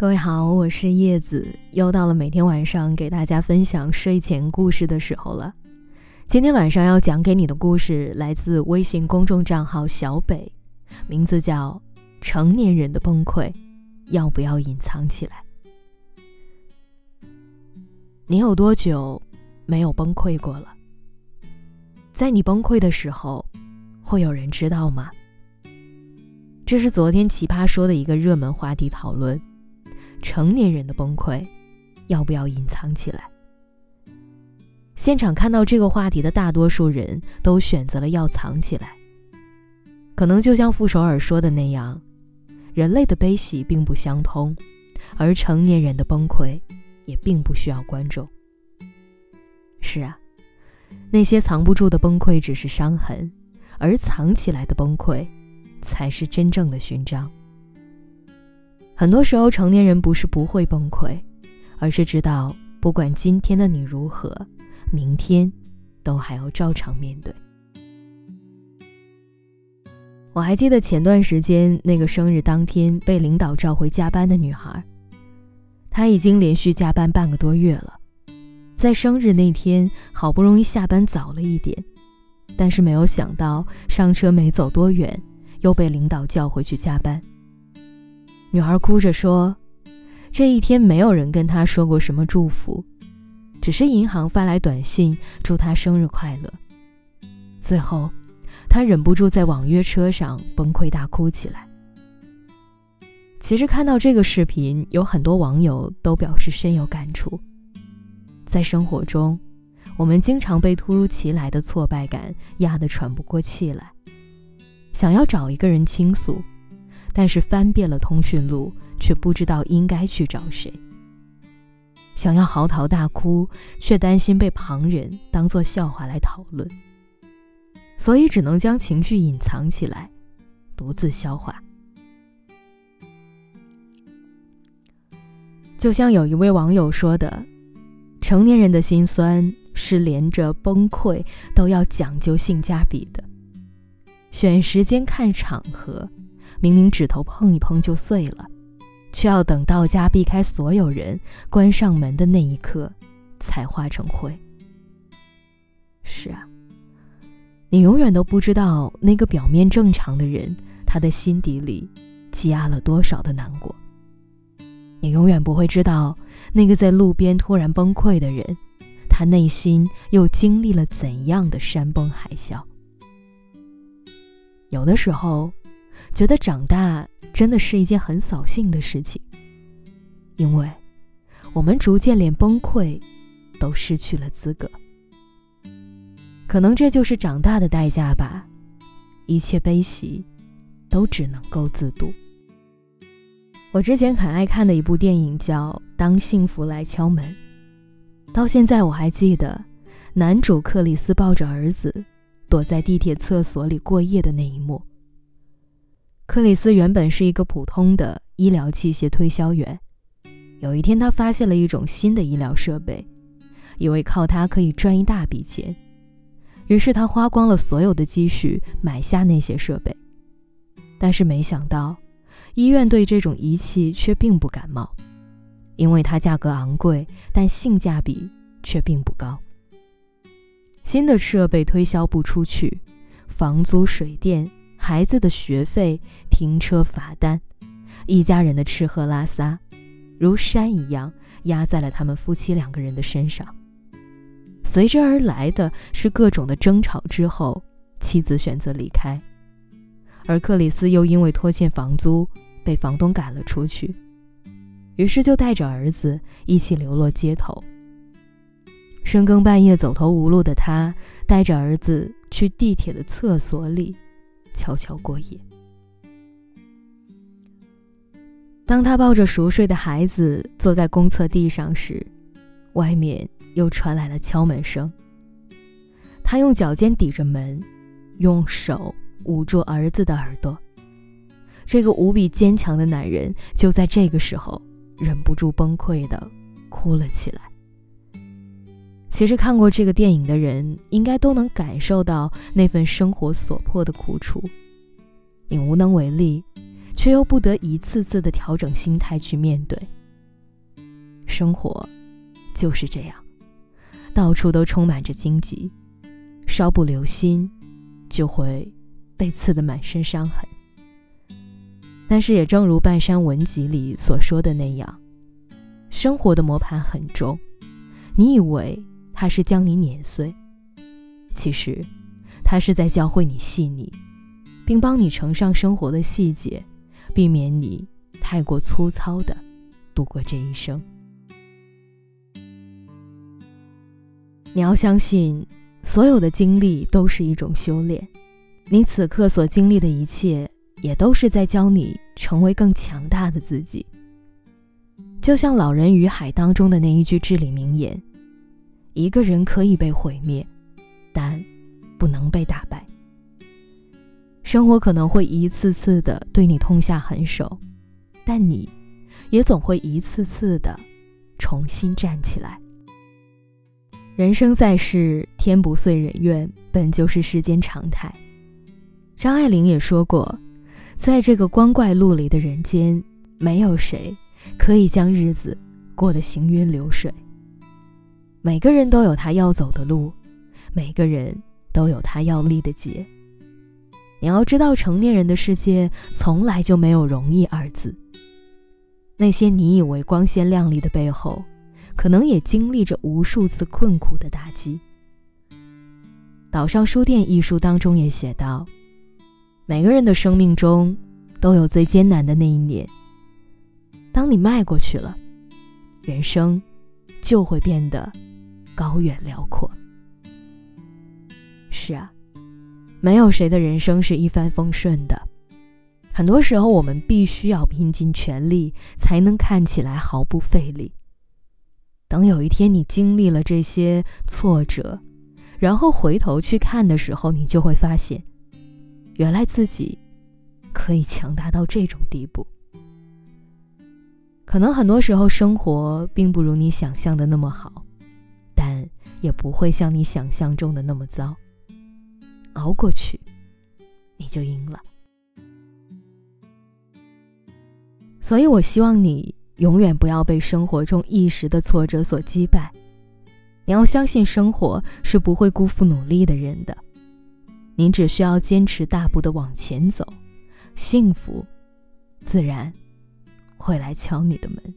各位好，我是叶子，又到了每天晚上给大家分享睡前故事的时候了。今天晚上要讲给你的故事来自微信公众账号小北，名字叫《成年人的崩溃要不要隐藏起来》。你有多久没有崩溃过了？在你崩溃的时候，会有人知道吗？这是昨天奇葩说的一个热门话题讨论。成年人的崩溃，要不要隐藏起来？现场看到这个话题的大多数人都选择了要藏起来。可能就像傅首尔说的那样，人类的悲喜并不相通，而成年人的崩溃也并不需要观众。是啊，那些藏不住的崩溃只是伤痕，而藏起来的崩溃，才是真正的勋章。很多时候，成年人不是不会崩溃，而是知道不管今天的你如何，明天都还要照常面对。我还记得前段时间那个生日当天被领导召回加班的女孩，她已经连续加班半个多月了，在生日那天好不容易下班早了一点，但是没有想到上车没走多远，又被领导叫回去加班。女孩哭着说：“这一天没有人跟她说过什么祝福，只是银行发来短信祝她生日快乐。”最后，她忍不住在网约车上崩溃大哭起来。其实看到这个视频，有很多网友都表示深有感触。在生活中，我们经常被突如其来的挫败感压得喘不过气来，想要找一个人倾诉。但是翻遍了通讯录，却不知道应该去找谁。想要嚎啕大哭，却担心被旁人当作笑话来讨论，所以只能将情绪隐藏起来，独自消化。就像有一位网友说的：“成年人的心酸是连着崩溃都要讲究性价比的，选时间看场合。”明明指头碰一碰就碎了，却要等到家避开所有人，关上门的那一刻，才化成灰。是啊，你永远都不知道那个表面正常的人，他的心底里积压了多少的难过。你永远不会知道那个在路边突然崩溃的人，他内心又经历了怎样的山崩海啸。有的时候。觉得长大真的是一件很扫兴的事情，因为我们逐渐连崩溃都失去了资格。可能这就是长大的代价吧，一切悲喜都只能够自度。我之前很爱看的一部电影叫《当幸福来敲门》，到现在我还记得男主克里斯抱着儿子躲在地铁厕所里过夜的那一幕。克里斯原本是一个普通的医疗器械推销员，有一天他发现了一种新的医疗设备，以为靠它可以赚一大笔钱，于是他花光了所有的积蓄买下那些设备。但是没想到，医院对这种仪器却并不感冒，因为它价格昂贵，但性价比却并不高。新的设备推销不出去，房租、水电。孩子的学费、停车罚单，一家人的吃喝拉撒，如山一样压在了他们夫妻两个人的身上。随之而来的是各种的争吵。之后，妻子选择离开，而克里斯又因为拖欠房租被房东赶了出去，于是就带着儿子一起流落街头。深更半夜走投无路的他，带着儿子去地铁的厕所里。悄悄过夜。当他抱着熟睡的孩子坐在公厕地上时，外面又传来了敲门声。他用脚尖抵着门，用手捂住儿子的耳朵。这个无比坚强的男人就在这个时候忍不住崩溃的哭了起来。其实看过这个电影的人，应该都能感受到那份生活所迫的苦楚。你无能为力，却又不得一次次的调整心态去面对。生活就是这样，到处都充满着荆棘，稍不留心，就会被刺得满身伤痕。但是也正如《半山文集》里所说的那样，生活的磨盘很重，你以为他是将你碾碎，其实，他是在教会你细腻，并帮你呈上生活的细节，避免你太过粗糙的度过这一生。你要相信，所有的经历都是一种修炼，你此刻所经历的一切。也都是在教你成为更强大的自己。就像《老人与海》当中的那一句至理名言：“一个人可以被毁灭，但不能被打败。”生活可能会一次次的对你痛下狠手，但你，也总会一次次的重新站起来。人生在世，天不遂人愿，本就是世间常态。张爱玲也说过。在这个光怪陆离的人间，没有谁可以将日子过得行云流水。每个人都有他要走的路，每个人都有他要历的劫。你要知道，成年人的世界从来就没有容易二字。那些你以为光鲜亮丽的背后，可能也经历着无数次困苦的打击。岛上书店一书当中也写道。每个人的生命中，都有最艰难的那一年。当你迈过去了，人生就会变得高远辽阔。是啊，没有谁的人生是一帆风顺的。很多时候，我们必须要拼尽全力，才能看起来毫不费力。等有一天你经历了这些挫折，然后回头去看的时候，你就会发现。原来自己可以强大到这种地步。可能很多时候生活并不如你想象的那么好，也不会像你想象中的那么糟。熬过去，你就赢了。所以我希望你永远不要被生活中一时的挫折所击败。你要相信，生活是不会辜负努力的人的。你只需要坚持大步的往前走，幸福自然会来敲你的门。